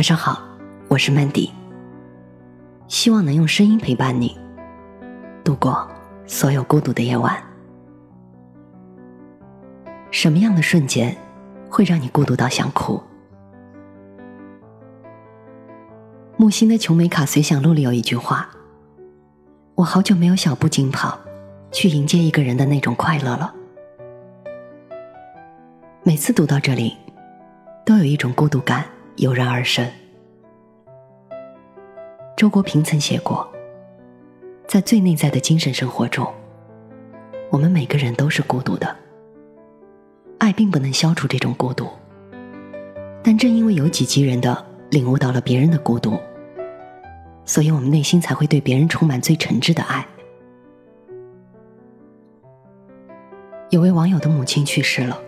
晚上好，我是 Mandy，希望能用声音陪伴你度过所有孤独的夜晚。什么样的瞬间会让你孤独到想哭？木心的《琼美卡随想录》里有一句话：“我好久没有小步紧跑，去迎接一个人的那种快乐了。”每次读到这里，都有一种孤独感油然而生。周国平曾写过，在最内在的精神生活中，我们每个人都是孤独的。爱并不能消除这种孤独，但正因为有己及人的领悟到了别人的孤独，所以我们内心才会对别人充满最诚挚的爱。有位网友的母亲去世了。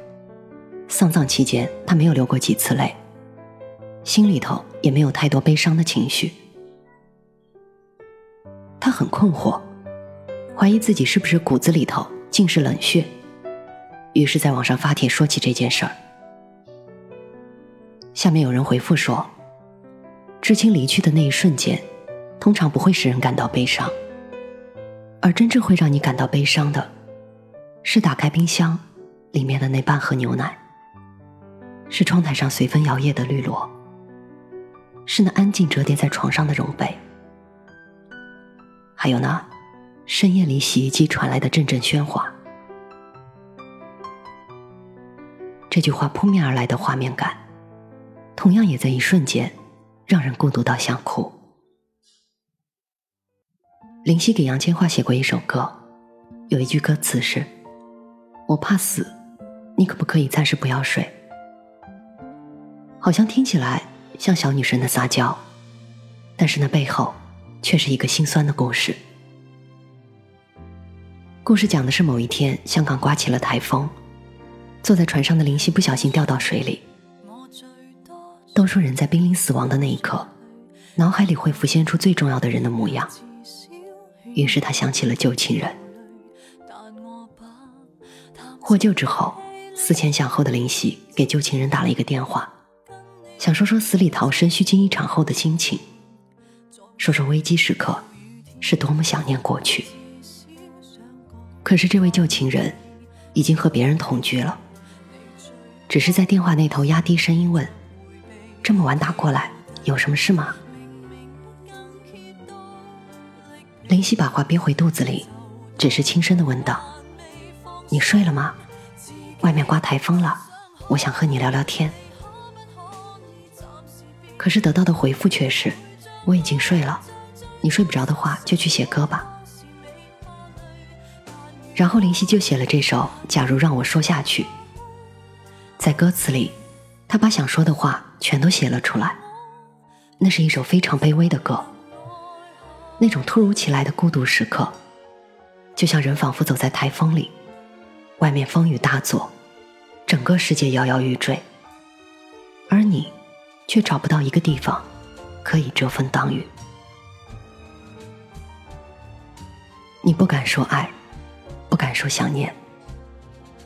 丧葬期间，他没有流过几次泪，心里头也没有太多悲伤的情绪。他很困惑，怀疑自己是不是骨子里头尽是冷血，于是在网上发帖说起这件事儿。下面有人回复说：“至亲离去的那一瞬间，通常不会使人感到悲伤，而真正会让你感到悲伤的，是打开冰箱里面的那半盒牛奶。”是窗台上随风摇曳的绿萝，是那安静折叠在床上的绒被，还有那深夜里洗衣机传来的阵阵喧哗。这句话扑面而来的画面感，同样也在一瞬间让人孤独到想哭。林夕给杨千嬅写过一首歌，有一句歌词是：“我怕死，你可不可以暂时不要睡？”好像听起来像小女生的撒娇，但是那背后却是一个心酸的故事。故事讲的是某一天，香港刮起了台风，坐在船上的林夕不小心掉到水里。都说人在濒临死亡的那一刻，脑海里会浮现出最重要的人的模样，于是他想起了旧情人。获救之后，思前想后的林夕给旧情人打了一个电话。想说说死里逃生、虚惊一场后的心情，说说危机时刻是多么想念过去。可是这位旧情人已经和别人同居了，只是在电话那头压低声音问：“这么晚打过来，有什么事吗？”林夕把话憋回肚子里，只是轻声的问道：“你睡了吗？外面刮台风了，我想和你聊聊天。”可是得到的回复却是：“我已经睡了，你睡不着的话就去写歌吧。”然后林夕就写了这首《假如让我说下去》。在歌词里，他把想说的话全都写了出来。那是一首非常卑微的歌。那种突如其来的孤独时刻，就像人仿佛走在台风里，外面风雨大作，整个世界摇摇欲坠，而你。却找不到一个地方可以遮风挡雨。你不敢说爱，不敢说想念，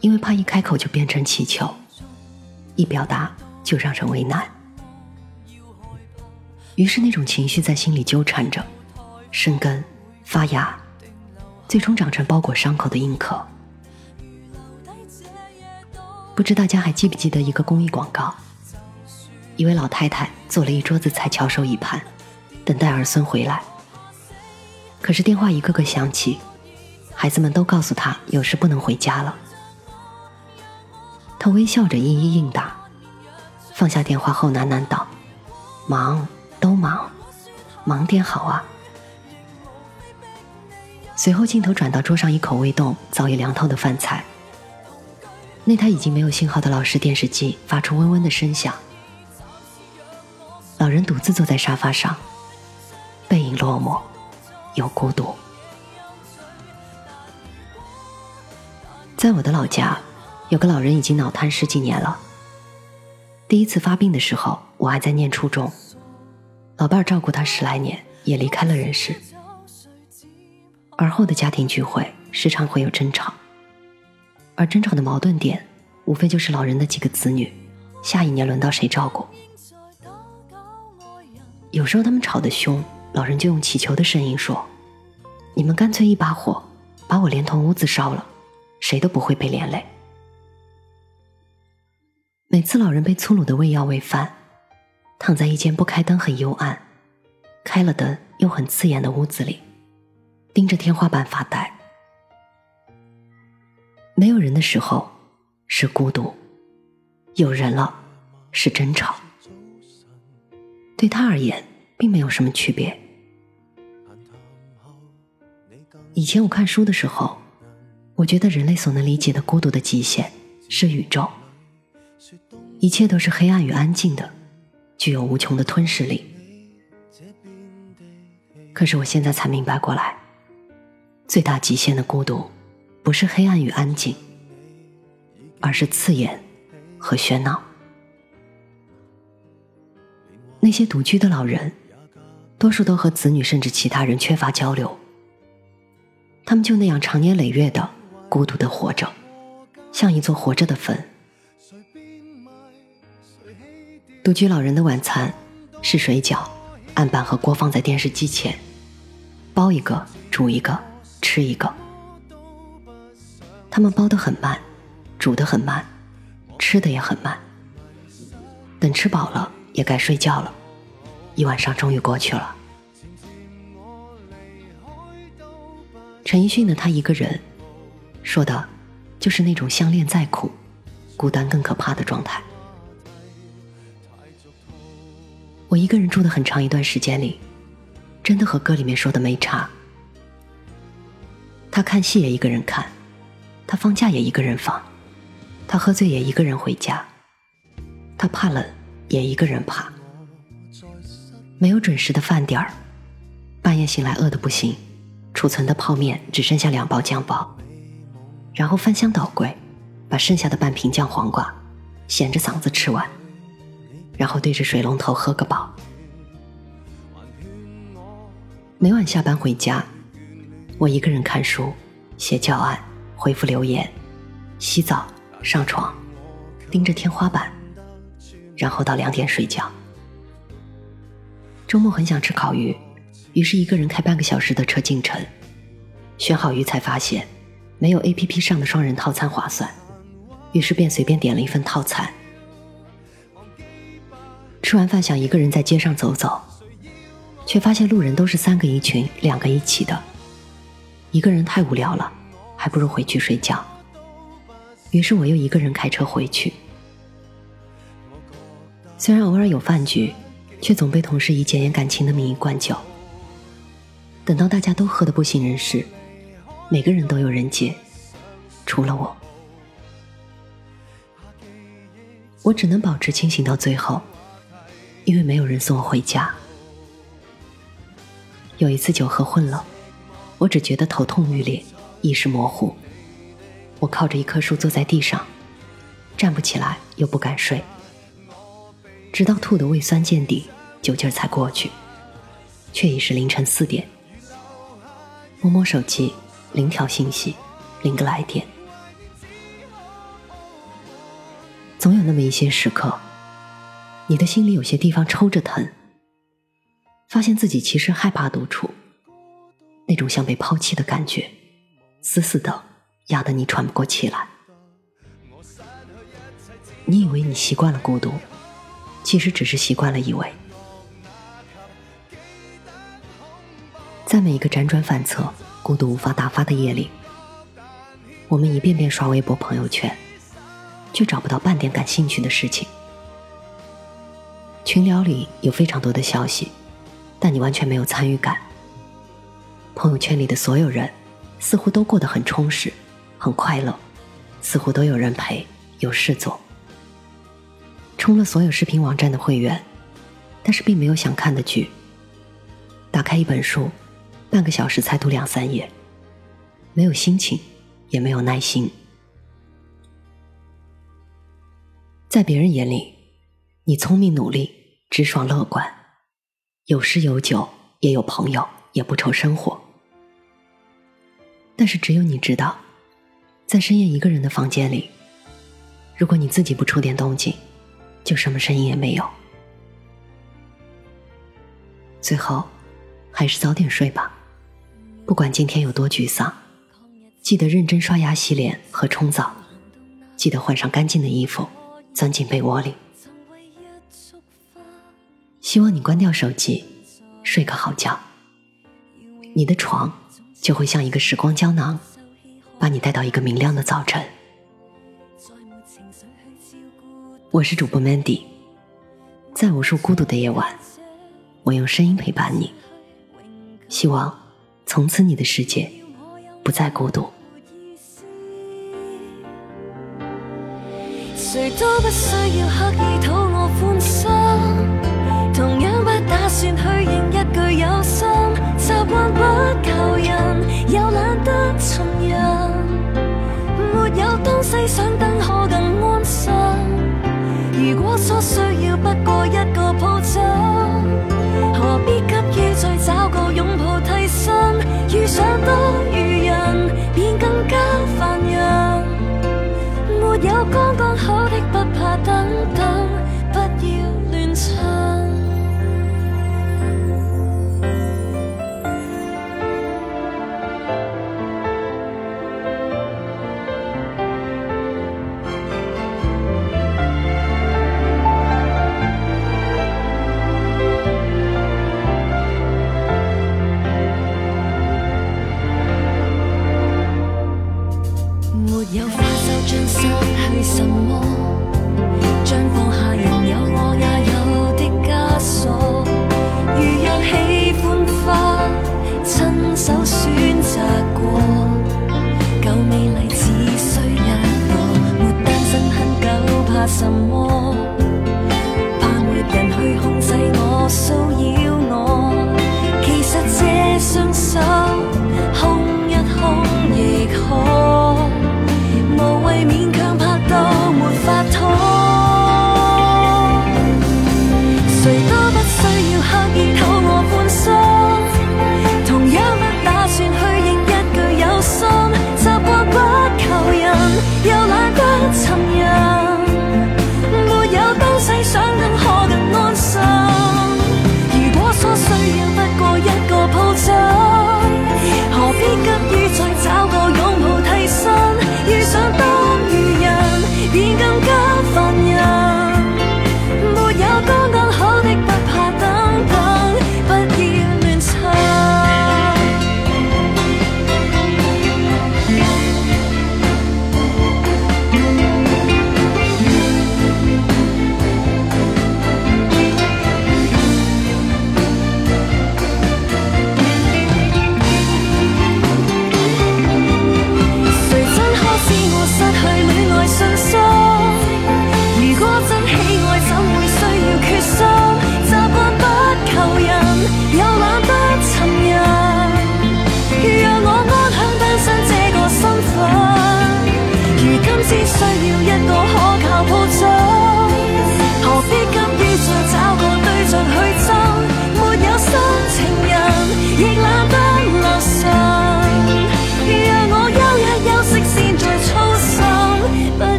因为怕一开口就变成乞求，一表达就让人为难。于是那种情绪在心里纠缠着，生根发芽，最终长成包裹伤口的硬壳。不知大家还记不记得一个公益广告？一位老太太做了一桌子菜，翘首以盼，等待儿孙回来。可是电话一个个响起，孩子们都告诉他有事不能回家了。他微笑着一一应答，放下电话后喃喃道：“忙，都忙，忙点好啊。”随后镜头转到桌上一口未动、早已凉透的饭菜。那台已经没有信号的老式电视机发出嗡嗡的声响。老人独自坐在沙发上，背影落寞，又孤独。在我的老家，有个老人已经脑瘫十几年了。第一次发病的时候，我还在念初中，老伴儿照顾他十来年，也离开了人世。而后的家庭聚会时常会有争吵，而争吵的矛盾点，无非就是老人的几个子女，下一年轮到谁照顾。有时候他们吵得凶，老人就用乞求的声音说：“你们干脆一把火把我连同屋子烧了，谁都不会被连累。”每次老人被粗鲁的喂药喂饭，躺在一间不开灯、很幽暗、开了灯又很刺眼的屋子里，盯着天花板发呆。没有人的时候是孤独，有人了是争吵。对他而言，并没有什么区别。以前我看书的时候，我觉得人类所能理解的孤独的极限是宇宙，一切都是黑暗与安静的，具有无穷的吞噬力。可是我现在才明白过来，最大极限的孤独，不是黑暗与安静，而是刺眼和喧闹。那些独居的老人，多数都和子女甚至其他人缺乏交流。他们就那样长年累月的孤独的活着，像一座活着的坟。独居老人的晚餐是水饺、案板和锅放在电视机前，包一个，煮一个，吃一个。他们包的很慢，煮的很慢，吃的也很慢。等吃饱了。也该睡觉了，一晚上终于过去了。陈奕迅的《他一个人》，说的，就是那种相恋再苦，孤单更可怕的状态。我一个人住的很长一段时间里，真的和歌里面说的没差。他看戏也一个人看，他放假也一个人放，他喝醉也一个人回家，他怕冷。也一个人怕，没有准时的饭点儿，半夜醒来饿得不行，储存的泡面只剩下两包酱包，然后翻箱倒柜，把剩下的半瓶酱黄瓜，咸着嗓子吃完，然后对着水龙头喝个饱。每晚下班回家，我一个人看书、写教案、回复留言、洗澡、上床，盯着天花板。然后到两点睡觉。周末很想吃烤鱼，于是一个人开半个小时的车进城，选好鱼才发现没有 A P P 上的双人套餐划算，于是便随便点了一份套餐。吃完饭想一个人在街上走走，却发现路人都是三个一群，两个一起的，一个人太无聊了，还不如回去睡觉。于是我又一个人开车回去。虽然偶尔有饭局，却总被同事以检验感情的名义灌酒。等到大家都喝得不省人事，每个人都有人接，除了我。我只能保持清醒到最后，因为没有人送我回家。有一次酒喝混了，我只觉得头痛欲裂，意识模糊。我靠着一棵树坐在地上，站不起来，又不敢睡。直到吐得胃酸见底，酒劲儿才过去，却已是凌晨四点。摸摸手机，零条信息，零个来电。总有那么一些时刻，你的心里有些地方抽着疼，发现自己其实害怕独处，那种像被抛弃的感觉，死死的压得你喘不过气来。你以为你习惯了孤独。其实只是习惯了以为，在每一个辗转反侧、孤独无法打发的夜里，我们一遍遍刷微博、朋友圈，却找不到半点感兴趣的事情。群聊里有非常多的消息，但你完全没有参与感。朋友圈里的所有人，似乎都过得很充实、很快乐，似乎都有人陪，有事做。充了所有视频网站的会员，但是并没有想看的剧。打开一本书，半个小时才读两三页，没有心情，也没有耐心。在别人眼里，你聪明努力、直爽乐观，有诗有酒，也有朋友，也不愁生活。但是只有你知道，在深夜一个人的房间里，如果你自己不出点动静。就什么声音也没有。最后，还是早点睡吧。不管今天有多沮丧，记得认真刷牙、洗脸和冲澡，记得换上干净的衣服，钻进被窝里。希望你关掉手机，睡个好觉。你的床就会像一个时光胶囊，把你带到一个明亮的早晨。我是主播 mandy 在无数孤独的夜晚我用声音陪伴你。希望从此你的世界不再孤独。谁都不需要刻意讨我欢心同样不打算去一有心习惯不人又懒得重没有东西想等如果所需。